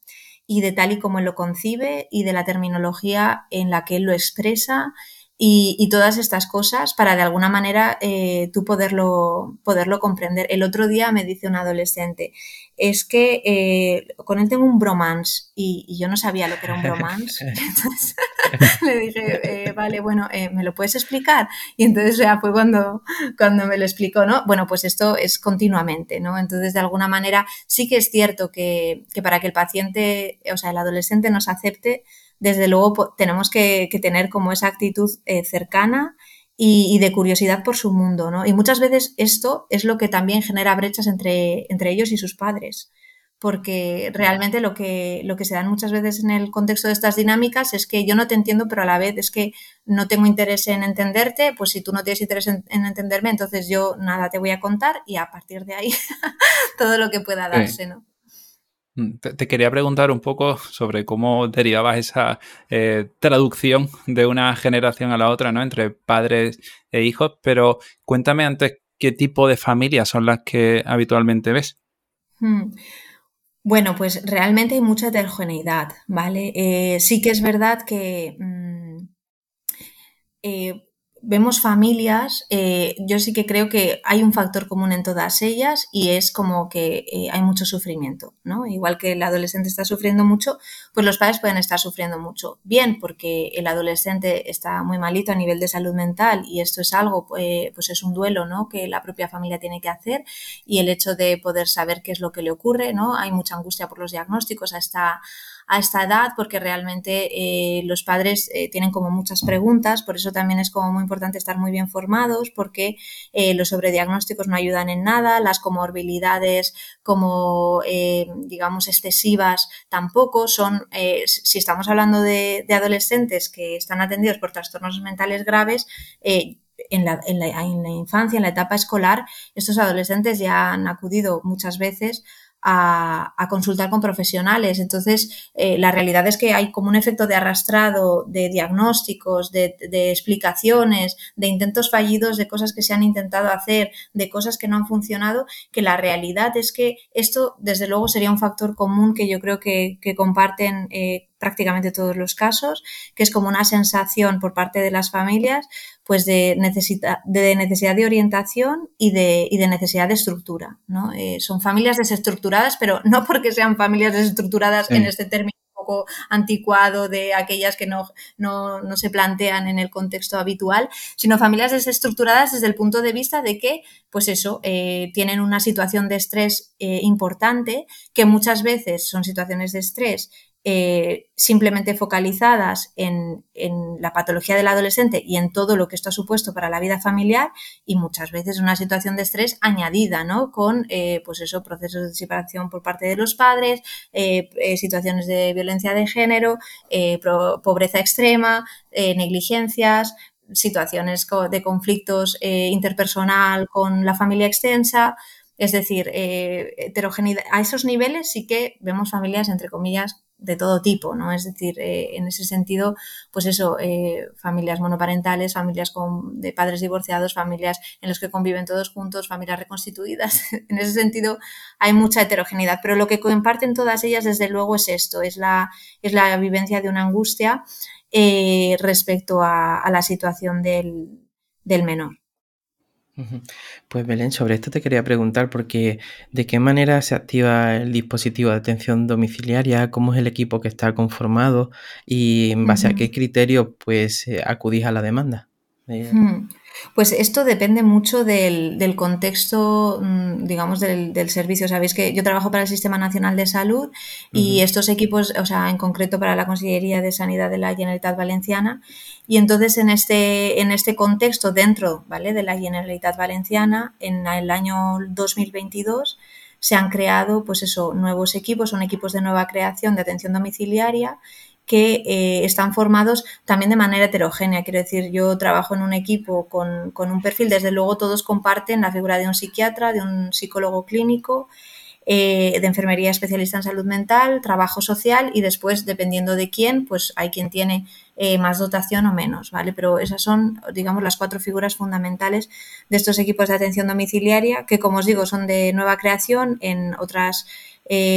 y de tal y como él lo concibe y de la terminología en la que él lo expresa y, todas estas cosas para de alguna manera eh, tú poderlo, poderlo comprender. El otro día me dice un adolescente, es que eh, con él tengo un bromance y, yo no sabía lo que era un bromance. entonces le dije, eh, vale, bueno, ¿me lo puedes explicar? Y entonces ya fue cuando, cuando me lo explicó, ¿no? Bueno, pues esto es continuamente, ¿no? Entonces, de alguna manera, sí que es cierto que, que para que el paciente, o sea, el adolescente nos acepte, desde luego tenemos que, tener como esa actitud eh, cercana y, de curiosidad por su mundo, ¿no? Y muchas veces esto es lo que también genera brechas entre, entre ellos y sus padres, porque realmente lo que, lo que se dan muchas veces en el contexto de estas dinámicas es que yo no te entiendo, pero a la vez es que no tengo interés en entenderte, pues si tú no tienes interés en, entenderme, entonces yo nada te voy a contar y a partir de ahí todo lo que pueda darse, ¿no? Mm, te, quería preguntar un poco sobre cómo derivabas esa eh, traducción de una generación a la otra, ¿no? Entre padres e hijos, pero cuéntame antes qué tipo de familias son las que habitualmente ves. Hmm. Bueno, pues realmente hay mucha heterogeneidad, ¿vale? Eh, sí que es verdad que mm, eh, vemos familias, eh, yo sí que creo que hay un factor común en todas ellas y es como que eh, hay mucho sufrimiento, ¿no? Igual que el adolescente está sufriendo mucho, pues los padres pueden estar sufriendo mucho. Bien, porque el adolescente está muy malito a nivel de salud mental y esto es algo, eh, pues es un duelo, ¿no? Que la propia familia tiene que hacer y el hecho de poder saber qué es lo que le ocurre, ¿no? Hay mucha angustia por los diagnósticos a esta a esta edad porque realmente eh, los padres eh, tienen como muchas preguntas, por eso también es como muy importante estar muy bien formados porque los sobrediagnósticos no ayudan en nada, las comorbilidades como digamos excesivas tampoco son, si estamos hablando de, adolescentes que están atendidos por trastornos mentales graves, en la, en, la, en la, infancia, en la etapa escolar, estos adolescentes ya han acudido muchas veces a, consultar con profesionales. Entonces, eh, la realidad es que hay como un efecto de arrastrado de diagnósticos, de, explicaciones, de intentos fallidos, de cosas que se han intentado hacer, de cosas que no han funcionado, que la realidad es que esto, desde luego, sería un factor común que yo creo que, comparten eh, prácticamente todos los casos, que es como una sensación por parte de las familias pues de, de necesidad de orientación y de, y de necesidad de estructura. ¿no? Eh, son familias desestructuradas, pero no porque sean familias desestructuradas en este término un poco anticuado de aquellas que no, no, no, se plantean en el contexto habitual, sino familias desestructuradas desde el punto de vista de que, pues eso, eh, tienen una situación de estrés eh, importante, que muchas veces son situaciones de estrés eh, simplemente focalizadas en, la patología del adolescente y en todo lo que esto ha supuesto para la vida familiar y muchas veces una situación de estrés añadida, ¿no? Con, eh, pues eso, procesos de separación por parte de los padres, eh, situaciones de violencia de género, pobreza extrema, negligencias, situaciones de conflictos interpersonal con la familia extensa, Es decir, eh, heterogeneidad, a esos niveles sí que vemos familias, entre comillas, de todo tipo, ¿no? Es decir, eh, en ese sentido, pues eso, eh, familias monoparentales, familias con, de padres divorciados, familias en las que conviven todos juntos, familias reconstituidas. en ese sentido, hay mucha heterogeneidad, pero lo que comparten todas ellas, desde luego, es esto, es la, es la vivencia de una angustia respecto a, a, la situación del, del menor. Pues Belén, sobre esto te quería preguntar porque de qué manera se activa el dispositivo de atención domiciliaria, cómo es el equipo que está conformado y en base a qué criterio pues eh, acudís a la demanda. Eh, pues esto depende mucho del, contexto, mm, digamos, del, servicio. Sabéis que yo trabajo para el Sistema Nacional de Salud y estos equipos, o sea, en concreto para la Consellería de Sanidad de la Generalitat Valenciana. Y entonces en este, en este contexto, dentro ¿vale? de la Generalitat Valenciana, en el año 2022 se han creado, pues eso, nuevos equipos, son equipos de nueva creación de atención domiciliaria que eh, están formados también de manera heterogénea. Quiero decir, yo trabajo en un equipo con, un perfil, desde luego todos comparten la figura de un psiquiatra, de un psicólogo clínico, eh, de enfermería especialista en salud mental, trabajo social y después, dependiendo de quién, pues hay quien tiene eh, más dotación o menos, ¿vale? Pero esas son, digamos, las cuatro figuras fundamentales de estos equipos de atención domiciliaria que, como os digo, son de nueva creación en otras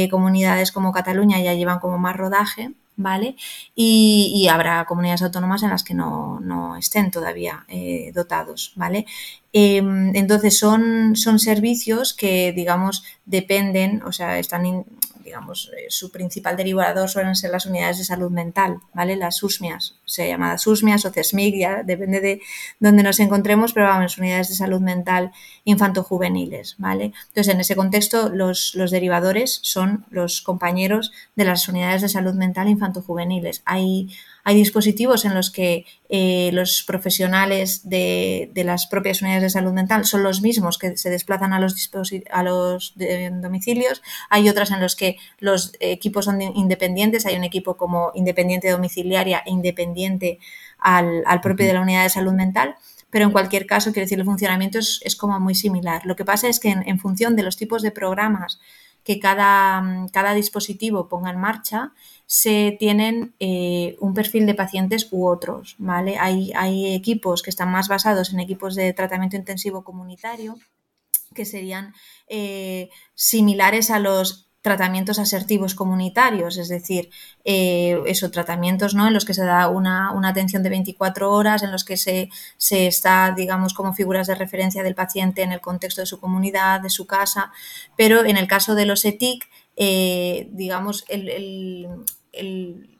comunidades como Cataluña ya llevan como más rodaje ¿vale? Y, habrá comunidades autónomas en las que no, estén todavía eh, dotados, ¿vale? Em, entonces son, son servicios que, digamos, dependen, o sea, están digamos, eh, su principal derivador suelen ser las unidades de salud mental, ¿vale? Las SUSMIAS, se llama SUSMIAS o CESMIC, ya depende de dónde nos encontremos, pero vamos, unidades de salud mental infanto-juveniles, ¿vale? Entonces, en ese contexto, los, los derivadores son los compañeros de las unidades de salud mental infanto-juveniles. Hay hay dispositivos en los que eh, los profesionales de, las propias unidades de salud mental son los mismos que se desplazan a los, a los domicilios. Hay otras en los que los equipos son independientes. Hay un equipo como independiente domiciliaria e independiente al, propio de la unidad de salud mental pero en cualquier caso, quiero decir, el funcionamiento es, como muy similar. Lo que pasa es que en, función de los tipos de programas que cada, cada dispositivo ponga en marcha, se tienen eh, un perfil de pacientes u otros, ¿vale? Hay, hay equipos que están más basados en equipos de tratamiento intensivo comunitario, que serían eh, similares a los tratamientos asertivos comunitarios, es decir, eh, tratamientos ¿no? en los que se da una, atención de 24 horas, en los que se, se, está, digamos, como figuras de referencia del paciente en el contexto de su comunidad, de su casa, pero en el caso de los ETIC, digamos, el, el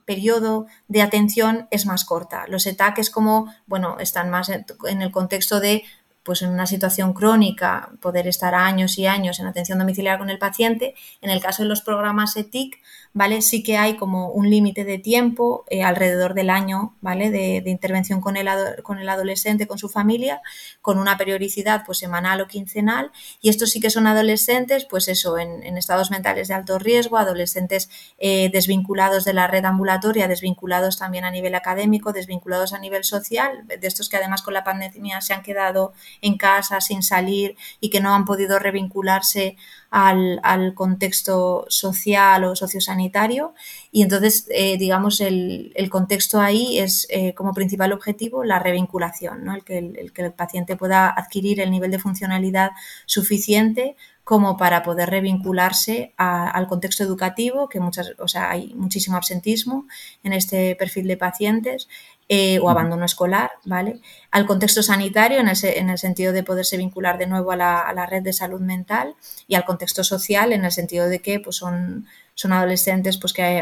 periodo de atención es más corta. Los ETAC como, bueno, están más en el contexto de pues en una situación crónica, poder estar años y años en atención domiciliar con el paciente. En el caso de los programas ETIC, ¿vale? Sí que hay como un límite de tiempo eh, alrededor del año, ¿vale? De, intervención con el, con el adolescente, con su familia, con una periodicidad pues semanal o quincenal. Y estos sí que son adolescentes, pues eso, en, estados mentales de alto riesgo, adolescentes eh, desvinculados de la red ambulatoria, desvinculados también a nivel académico, desvinculados a nivel social, de estos que además con la pandemia se han quedado en casa sin salir y que no han podido revincularse al, contexto social o sociosanitario. Y entonces, eh, digamos, el, contexto ahí es eh, como principal objetivo la revinculación, ¿no? el, que el, que el paciente pueda adquirir el nivel de funcionalidad suficiente como para poder revincularse al contexto educativo, que muchas, o sea, hay muchísimo absentismo en este perfil de pacientes, eh, o abandono escolar, ¿vale? Al contexto sanitario, en el, sentido de poderse vincular de nuevo a la, red de salud mental, y al contexto social, en el sentido de que pues, son, son adolescentes pues, que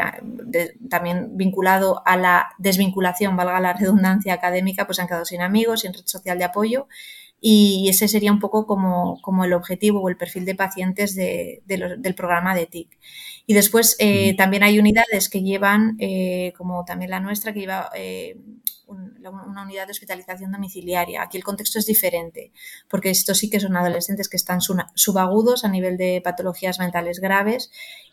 también vinculado a la desvinculación, valga la redundancia académica, pues han quedado sin amigos, sin red social de apoyo, y ese sería un poco como, como el objetivo o el perfil de pacientes de, del programa de TIC. Y después eh, también hay unidades que llevan, eh, como también la nuestra, que lleva eh, una unidad de hospitalización domiciliaria. Aquí el contexto es diferente, porque estos sí que son adolescentes que están subagudos a nivel de patologías mentales graves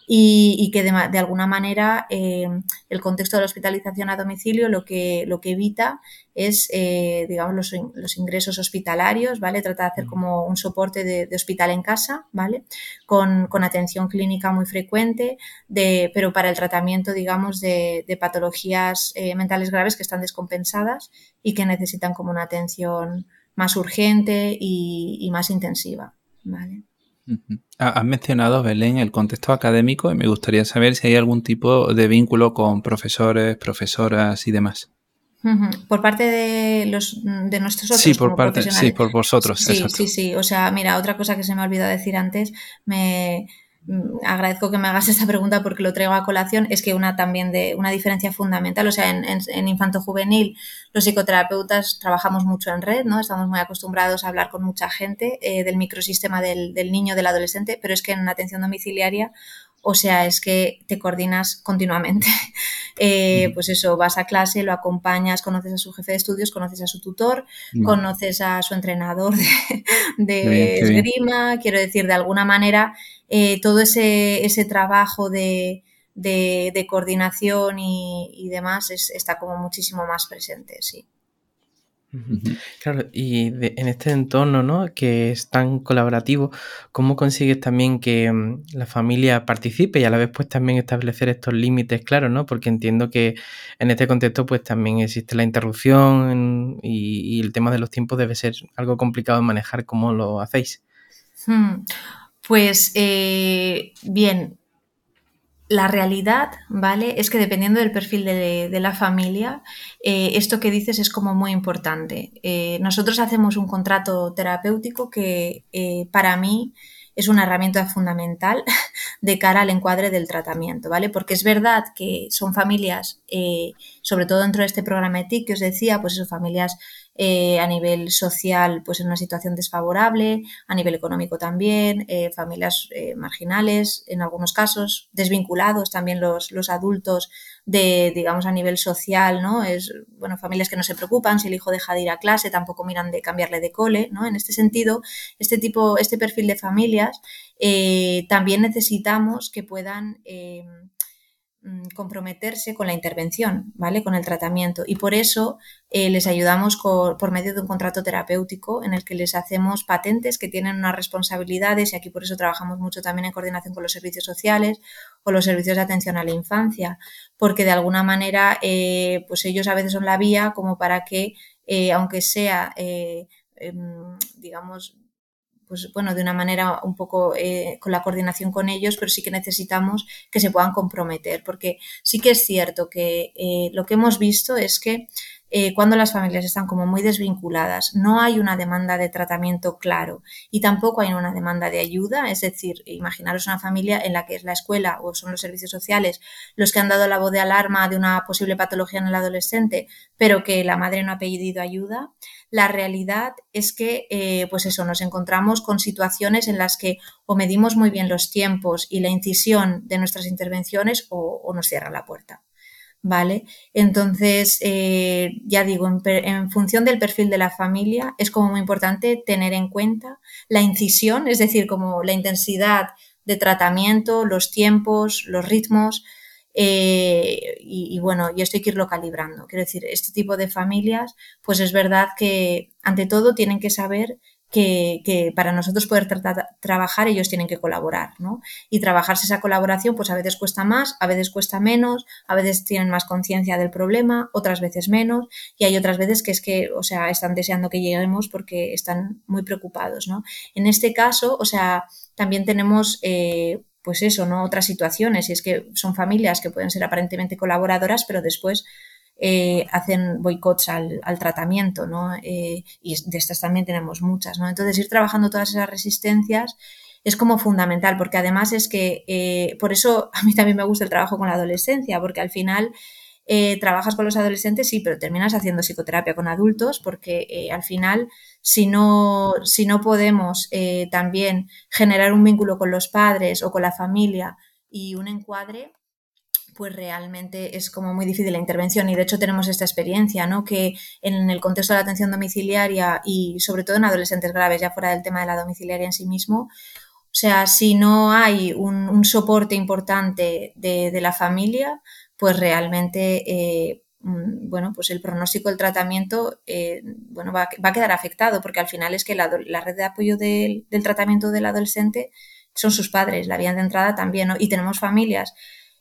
y, que de, alguna manera eh, el contexto de la hospitalización a domicilio lo que, lo que evita es, eh, digamos, los, los, ingresos hospitalarios, ¿vale? Trata de hacer como un soporte de, hospital en casa, ¿vale? Con, con, atención clínica muy frecuente, de, pero para el tratamiento, digamos, de, de patologías eh, mentales graves que están descompensadas y que necesitan como una atención más urgente y, y más intensiva, ¿vale? Has mencionado, Belén, el contexto académico y me gustaría saber si hay algún tipo de vínculo con profesores, profesoras y demás. Por parte de los de nuestros otros sí, por parte, sí, por vosotros. Sí, sí, sí. O sea, mira, otra cosa que se me ha olvidado decir antes, me, agradezco que me hagas esta pregunta porque lo traigo a colación, es que una también de una diferencia fundamental, o sea, en, en, infanto juvenil los psicoterapeutas trabajamos mucho en red, ¿no? Estamos muy acostumbrados a hablar con mucha gente eh, del microsistema del, del, niño, del adolescente, pero es que en atención domiciliaria, o sea, es que te coordinas continuamente. Eh, pues eso, vas a clase, lo acompañas, conoces a su jefe de estudios, conoces a su tutor, conoces a su entrenador de, esgrima, quiero decir, de alguna manera eh, todo ese, ese trabajo de, de, coordinación y, y demás es, está como muchísimo más presente, sí. Claro, y en este entorno, ¿no? Que es tan colaborativo, ¿cómo consigues también que mm, la familia participe y a la vez pues también establecer estos límites claros, ¿no? Porque entiendo que en este contexto pues también existe la interrupción y, el tema de los tiempos debe ser algo complicado de manejar. ¿Cómo lo hacéis? Hmm. Pues eh, bien, la realidad, ¿vale? Es que dependiendo del perfil de, la familia, eh, esto que dices es como muy importante. Eh, nosotros hacemos un contrato terapéutico que para mí es una herramienta fundamental de cara al encuadre del tratamiento, ¿vale? Porque es verdad que son familias, sobre todo dentro de este programa ETIC que os decía, pues son familias eh, a nivel social pues en una situación desfavorable, a nivel económico también, eh, familias eh, marginales en algunos casos, desvinculados también los, los, adultos de, digamos, a nivel social, ¿no? Es, bueno, familias que no se preocupan si el hijo deja de ir a clase, tampoco miran de cambiarle de cole, ¿no? En este sentido, este tipo, este perfil de familias también necesitamos que puedan comprometerse con la intervención, ¿vale? Con el tratamiento. Y por eso eh, les ayudamos por medio de un contrato terapéutico en el que les hacemos patentes que tienen unas responsabilidades y aquí por eso trabajamos mucho también en coordinación con los servicios sociales o los servicios de atención a la infancia, porque de alguna manera eh, pues ellos a veces son la vía como para que, eh, aunque sea, em, digamos, pues bueno, de una manera un poco eh, con la coordinación con ellos, pero sí que necesitamos que se puedan comprometer, porque sí que es cierto que eh, lo que hemos visto es que eh, cuando las familias están como muy desvinculadas, no hay una demanda de tratamiento claro y tampoco hay una demanda de ayuda. Es decir, imaginaros una familia en la que es la escuela o son los servicios sociales los que han dado la voz de alarma de una posible patología en el adolescente, pero que la madre no ha pedido ayuda. La realidad es que, eh, pues eso, nos encontramos con situaciones en las que o medimos muy bien los tiempos y la incisión de nuestras intervenciones o nos cierra la puerta. ¿Vale? Entonces, eh, ya digo, en, función del perfil de la familia, es como muy importante tener en cuenta la incisión, es decir, como la intensidad de tratamiento, los tiempos, los ritmos, eh, y, y, bueno, y esto hay que irlo calibrando. Quiero decir, este tipo de familias, pues es verdad que ante todo tienen que saber que, para nosotros poder trabajar ellos tienen que colaborar, ¿no? Y trabajarse esa colaboración pues a veces cuesta más, a veces cuesta menos, a veces tienen más conciencia del problema, otras veces menos y hay otras veces que es que, o sea, están deseando que lleguemos porque están muy preocupados, ¿no? En este caso, o sea, también tenemos... Eh, pues eso, ¿no? Otras situaciones, y es que son familias que pueden ser aparentemente colaboradoras, pero después eh, hacen boicots al, tratamiento, ¿no? Eh, y de estas también tenemos muchas, ¿no? Entonces, ir trabajando todas esas resistencias es como fundamental, porque además es que, eh, por eso a mí también me gusta el trabajo con la adolescencia, porque al final trabajas con los adolescentes, sí, pero terminas haciendo psicoterapia con adultos, porque al final, si no, si no podemos también generar un vínculo con los padres o con la familia y un encuadre, pues realmente es como muy difícil la intervención y de hecho tenemos esta experiencia, ¿no? Que en el contexto de la atención domiciliaria y sobre todo en adolescentes graves, ya fuera del tema de la domiciliaria en sí mismo, o sea, si no hay un, soporte importante de, la familia, pues realmente, eh, mm, bueno, pues el pronóstico del tratamiento, eh, bueno, va, a quedar afectado porque al final es que la, red de apoyo del, tratamiento del adolescente son sus padres, la vía de entrada también. Y tenemos familias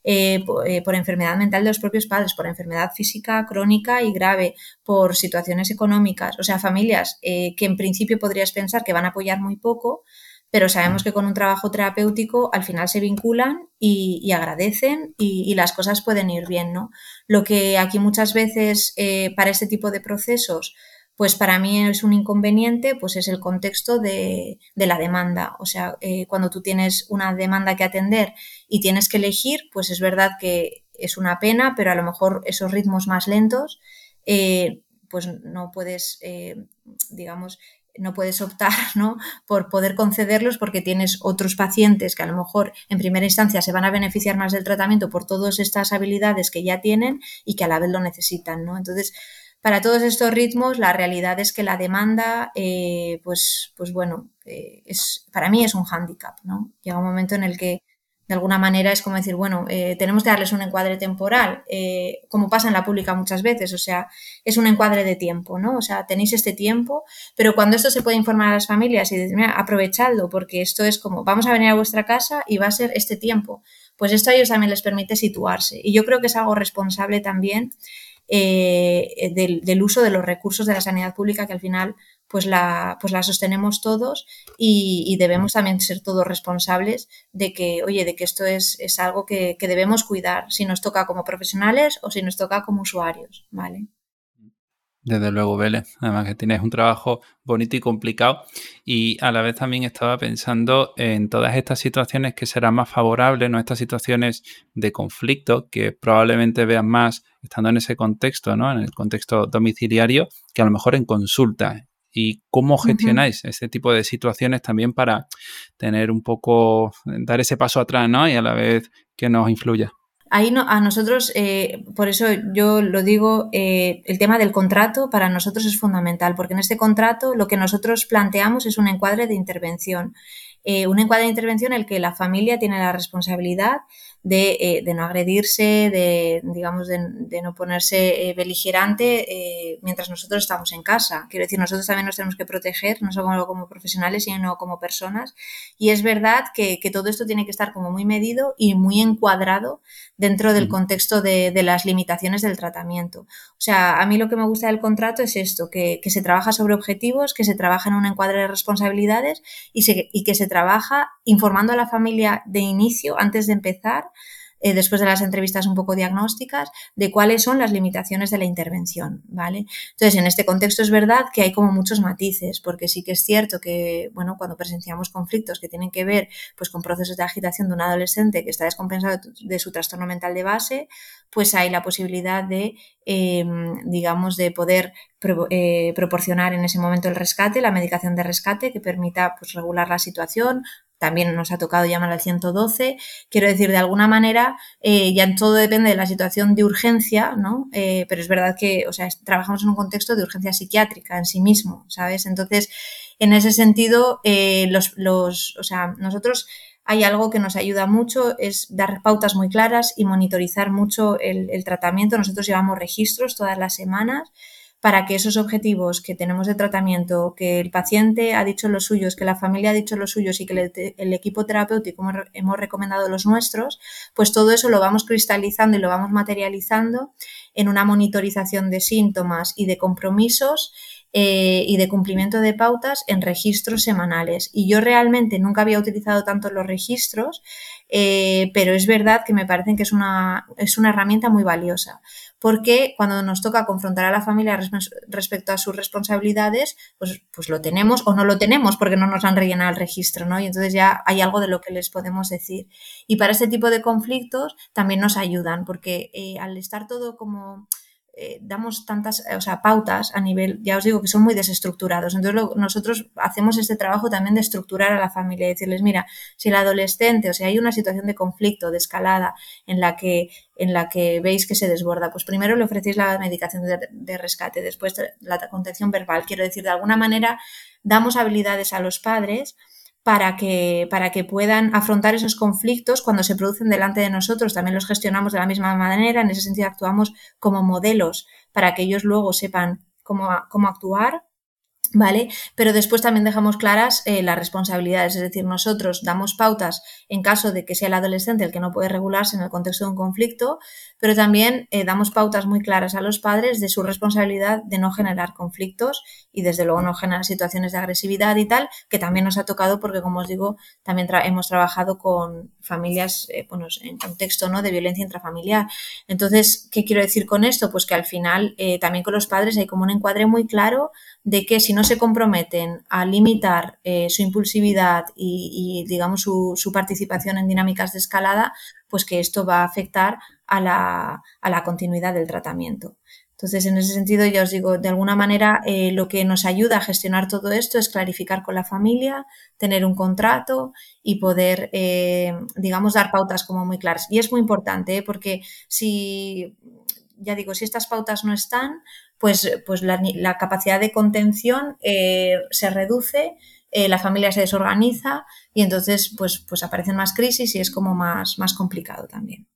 eh, eh, por, enfermedad mental de los propios padres, por enfermedad física crónica y grave, por situaciones económicas, o sea, familias eh, que en principio podrías pensar que van a apoyar muy poco, pero sabemos que con un trabajo terapéutico al final se vinculan y, agradecen y, las cosas pueden ir bien, ¿no? Lo que aquí muchas veces para este tipo de procesos pues para mí es un inconveniente, pues es el contexto de, la demanda. O sea, eh, cuando tú tienes una demanda que atender y tienes que elegir, pues es verdad que es una pena, pero a lo mejor esos ritmos más lentos, eh, pues no puedes, eh, digamos, no puedes optar ¿no? por poder concederlos porque tienes otros pacientes que a lo mejor en primera instancia se van a beneficiar más del tratamiento por todas estas habilidades que ya tienen y que a la vez lo necesitan. ¿no? Entonces, para todos estos ritmos, la realidad es que la demanda, eh, pues, pues bueno, eh, es, para mí es un hándicap, ¿no? Llega un momento en el que de alguna manera es como decir, bueno, eh, tenemos que darles un encuadre temporal, como pasa en la pública muchas veces, o sea, es un encuadre de tiempo, ¿no? O sea, tenéis este tiempo, pero cuando esto se puede informar a las familias y decir, mira, aprovechadlo, porque esto es como, vamos a venir a vuestra casa y va a ser este tiempo, pues esto a ellos también les permite situarse. Y yo creo que es algo responsable también eh, del, uso de los recursos de la sanidad pública que al final pues la, pues la sostenemos todos y, debemos también ser todos responsables de que, oye, de que esto es, es algo que, que, debemos cuidar, si nos toca como profesionales o si nos toca como usuarios, ¿vale? Desde luego, Vélez. Además que tienes un trabajo bonito y complicado. Y a la vez también estaba pensando en todas estas situaciones que serán más favorables, ¿no? Estas situaciones de conflicto que probablemente vean más estando en ese contexto, ¿no? En el contexto domiciliario, que a lo mejor en consulta. ¿Y cómo gestionáis ese tipo de situaciones también para tener un poco, dar ese paso atrás, ¿no? Y a la vez que nos influya. Ahí no, a nosotros, eh, por eso yo lo digo, eh, el tema del contrato para nosotros es fundamental, porque en este contrato lo que nosotros planteamos es un encuadre de intervención. Eh, un encuadre de intervención en el que la familia tiene la responsabilidad de, de no agredirse, de, digamos, de, no ponerse beligerante mientras nosotros estamos en casa. Quiero decir, nosotros también nos tenemos que proteger, no solo como profesionales, sino como personas. Y es verdad que, que todo esto tiene que estar como muy medido y muy encuadrado dentro del contexto de, las limitaciones del tratamiento. O sea, a mí lo que me gusta del contrato es esto, que, se trabaja sobre objetivos, que se trabaja en un encuadre de responsabilidades y, y que se trabaja informando a la familia de inicio, antes de empezar, eh, después de las entrevistas un poco diagnósticas, de cuáles son las limitaciones de la intervención, ¿vale? Entonces, en este contexto es verdad que hay como muchos matices, porque sí que es cierto que, bueno, cuando presenciamos conflictos que tienen que ver, pues, con procesos de agitación de un adolescente que está descompensado de su trastorno mental de base, pues hay la posibilidad de, em, digamos, de poder eh, proporcionar en ese momento el rescate, la medicación de rescate que permita pues, regular la situación, también nos ha tocado llamar al 112. Quiero decir, de alguna manera, eh, ya todo depende de la situación de urgencia, ¿no? Eh, pero es verdad que, o sea, trabajamos en un contexto de urgencia psiquiátrica en sí mismo, ¿sabes? Entonces, en ese sentido, eh, los, los, o sea, nosotros hay algo que nos ayuda mucho, es dar pautas muy claras y monitorizar mucho el, tratamiento. Nosotros llevamos registros todas las semanas para que esos objetivos que tenemos de tratamiento, que el paciente ha dicho los suyos, que la familia ha dicho los suyos y que el, equipo terapéutico hemos, recomendado los nuestros, pues todo eso lo vamos cristalizando y lo vamos materializando en una monitorización de síntomas y de compromisos eh, y de cumplimiento de pautas en registros semanales. Y yo realmente nunca había utilizado tanto los registros, eh, pero es verdad que me parecen que es una, es una herramienta muy valiosa porque cuando nos toca confrontar a la familia respecto a sus responsabilidades, pues, pues lo tenemos o no lo tenemos porque no nos han rellenado el registro, ¿no? Y entonces ya hay algo de lo que les podemos decir. Y para este tipo de conflictos también nos ayudan, porque eh, al estar todo como eh, damos tantas, o sea, pautas a nivel, ya os digo que son muy desestructurados. Entonces nosotros hacemos este trabajo también de estructurar a la familia y decirles, mira, si el adolescente, o sea, hay una situación de conflicto, de escalada, en la que, en la que veis que se desborda, pues primero le ofrecéis la medicación de, rescate, después la contención verbal. Quiero decir, de alguna manera damos habilidades a los padres para que, para que puedan afrontar esos conflictos cuando se producen delante de nosotros. También los gestionamos de la misma manera, en ese sentido actuamos como modelos para que ellos luego sepan cómo, cómo actuar ¿Vale? Pero después también dejamos claras eh, las responsabilidades, es decir, nosotros damos pautas en caso de que sea el adolescente el que no puede regularse en el contexto de un conflicto, pero también eh, damos pautas muy claras a los padres de su responsabilidad de no generar conflictos y desde luego no generar situaciones de agresividad y tal, que también nos ha tocado porque, como os digo, también hemos trabajado con familias eh, bueno, en contexto ¿no? de violencia intrafamiliar. Entonces, ¿qué quiero decir con esto? Pues que al final también con los padres hay como un encuadre muy claro de que si no se comprometen a limitar eh, su impulsividad y, digamos, su, participación en dinámicas de escalada, pues que esto va a afectar a la, continuidad del tratamiento. Entonces, en ese sentido, ya os digo, de alguna manera, eh, lo que nos ayuda a gestionar todo esto es clarificar con la familia, tener un contrato y poder, eh, digamos, dar pautas como muy claras. Y es muy importante, porque si, ya digo, si estas pautas no están, pues, pues la, capacidad de contención eh, se reduce, eh, la familia se desorganiza y entonces pues, pues aparecen más crisis y es como más, más complicado también.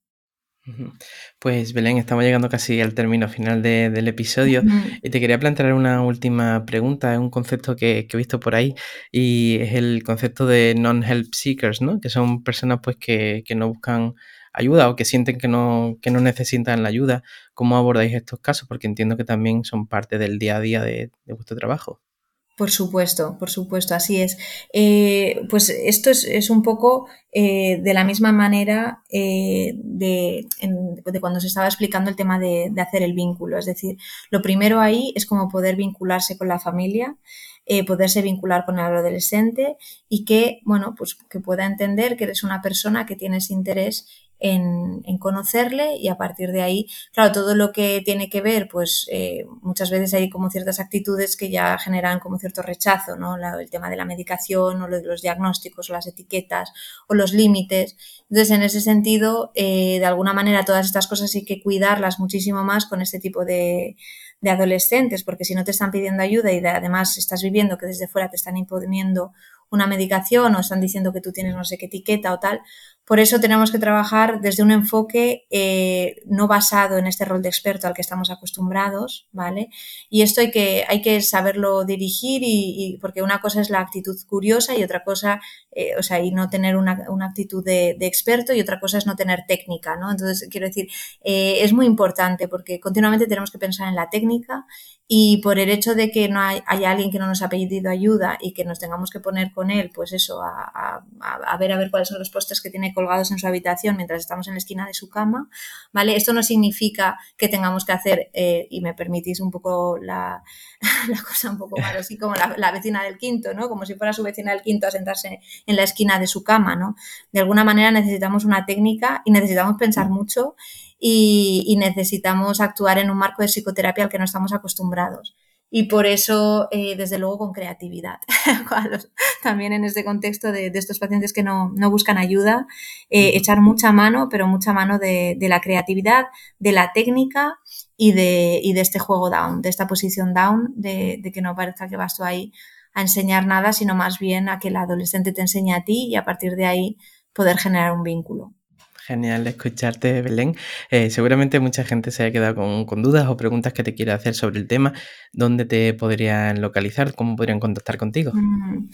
Pues Belén, estamos llegando casi al término final del episodio y te quería plantear una última pregunta, es un concepto que, he visto por ahí y es el concepto de non-help seekers, ¿no? Que son personas pues que, que no buscan ayuda o que sienten que no, que no necesitan la ayuda. ¿Cómo abordáis estos casos? Porque entiendo que también son parte del día a día de, vuestro trabajo. Por supuesto, por supuesto, así es. Eh, pues esto es, un poco eh, de la misma manera eh, de, cuando se estaba explicando el tema de, de, hacer el vínculo. Es decir, lo primero ahí es como poder vincularse con la familia, poderse vincular con el adolescente y que, bueno, pues que pueda entender que eres una persona que tienes interés en, conocerle y a partir de ahí, claro, todo lo que tiene que ver, pues eh, muchas veces hay como ciertas actitudes que ya generan como cierto rechazo, ¿no? el tema de la medicación o lo de los diagnósticos o las etiquetas o los límites. Entonces, en ese sentido, eh, de alguna manera todas estas cosas hay que cuidarlas muchísimo más con este tipo de, de adolescentes, porque si no te están pidiendo ayuda y además estás viviendo que desde fuera te están imponiendo una medicación o están diciendo que tú tienes no sé qué etiqueta o tal, por eso tenemos que trabajar desde un enfoque eh, no basado en este rol de experto al que estamos acostumbrados, ¿vale? Y esto hay que, hay que saberlo dirigir y, porque una cosa es la actitud curiosa y otra cosa, eh, o sea, y no tener una, actitud de, experto y otra cosa es no tener técnica, ¿no? Entonces, quiero decir, eh, es muy importante porque continuamente tenemos que pensar en la técnica y por el hecho de que no hay, alguien que no nos ha pedido ayuda y que nos tengamos que poner con él, pues eso, a, ver a ver cuáles son los postes que tiene colgados en su habitación mientras estamos en la esquina de su cama, ¿vale? Esto no significa que tengamos que hacer, eh, y me permitís un poco la, cosa un poco más así como la, vecina del quinto, ¿no? Como si fuera su vecina del quinto a sentarse en la esquina de su cama, ¿no? De alguna manera necesitamos una técnica y necesitamos pensar mucho y, necesitamos actuar en un marco de psicoterapia al que no estamos acostumbrados. Y por eso, eh, desde luego, con creatividad. También en este contexto de, estos pacientes que no, buscan ayuda, eh, echar mucha mano, pero mucha mano de, la creatividad, de la técnica y de, de, este juego down, de esta posición down, de, que no parezca que vas tú ahí a enseñar nada, sino más bien a que el adolescente te enseñe a ti y a partir de ahí poder generar un vínculo. Genial escucharte, Belén. Eh, seguramente mucha gente se haya quedado con, dudas o preguntas que te quiera hacer sobre el tema. ¿Dónde te podrían localizar? ¿Cómo podrían contactar contigo? Mm,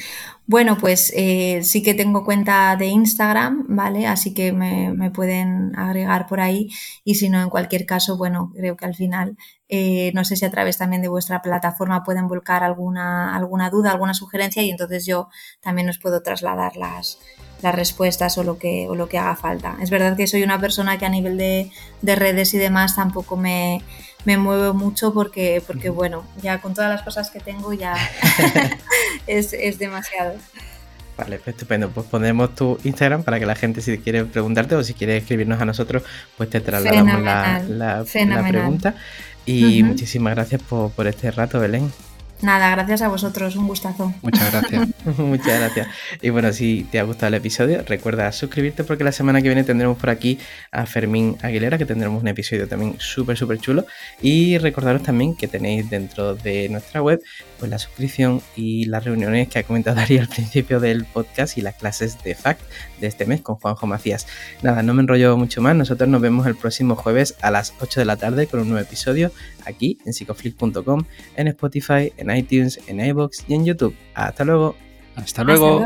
bueno, pues eh, sí que tengo cuenta de Instagram, ¿vale? Así que me, pueden agregar por ahí. Y si no, en cualquier caso, bueno, creo que al final, eh, no sé si a través también de vuestra plataforma pueden volcar alguna, alguna duda, alguna sugerencia y entonces yo también os puedo trasladar las las respuestas o lo que, o lo que haga falta. Es verdad que soy una persona que a nivel de, redes y demás tampoco me, me muevo mucho porque, porque, bueno, ya con todas las cosas que tengo ya es, es demasiado. Vale, pues estupendo. Pues ponemos tu Instagram para que la gente si quiere preguntarte o si quiere escribirnos a nosotros, pues te trasladamos la, la, la, pregunta. Y muchísimas gracias por, por este rato, Belén. Nada, gracias a vosotros, un gustazo. Muchas gracias. Muchas gracias. Y bueno, si te ha gustado el episodio, recuerda suscribirte porque la semana que viene tendremos por aquí a Fermín Aguilera, que tendremos un episodio también súper, súper chulo. Y recordaros también que tenéis dentro de nuestra web pues la suscripción y las reuniones que ha comentado Darío al principio del podcast y las clases de FACT de este mes con Juanjo Macías. Nada, no me enrollo mucho más. Nosotros nos vemos el próximo jueves a las 8 de la tarde con un nuevo episodio aquí en psicoflip.com, en Spotify, en iTunes, en iBox y en YouTube. Hasta luego.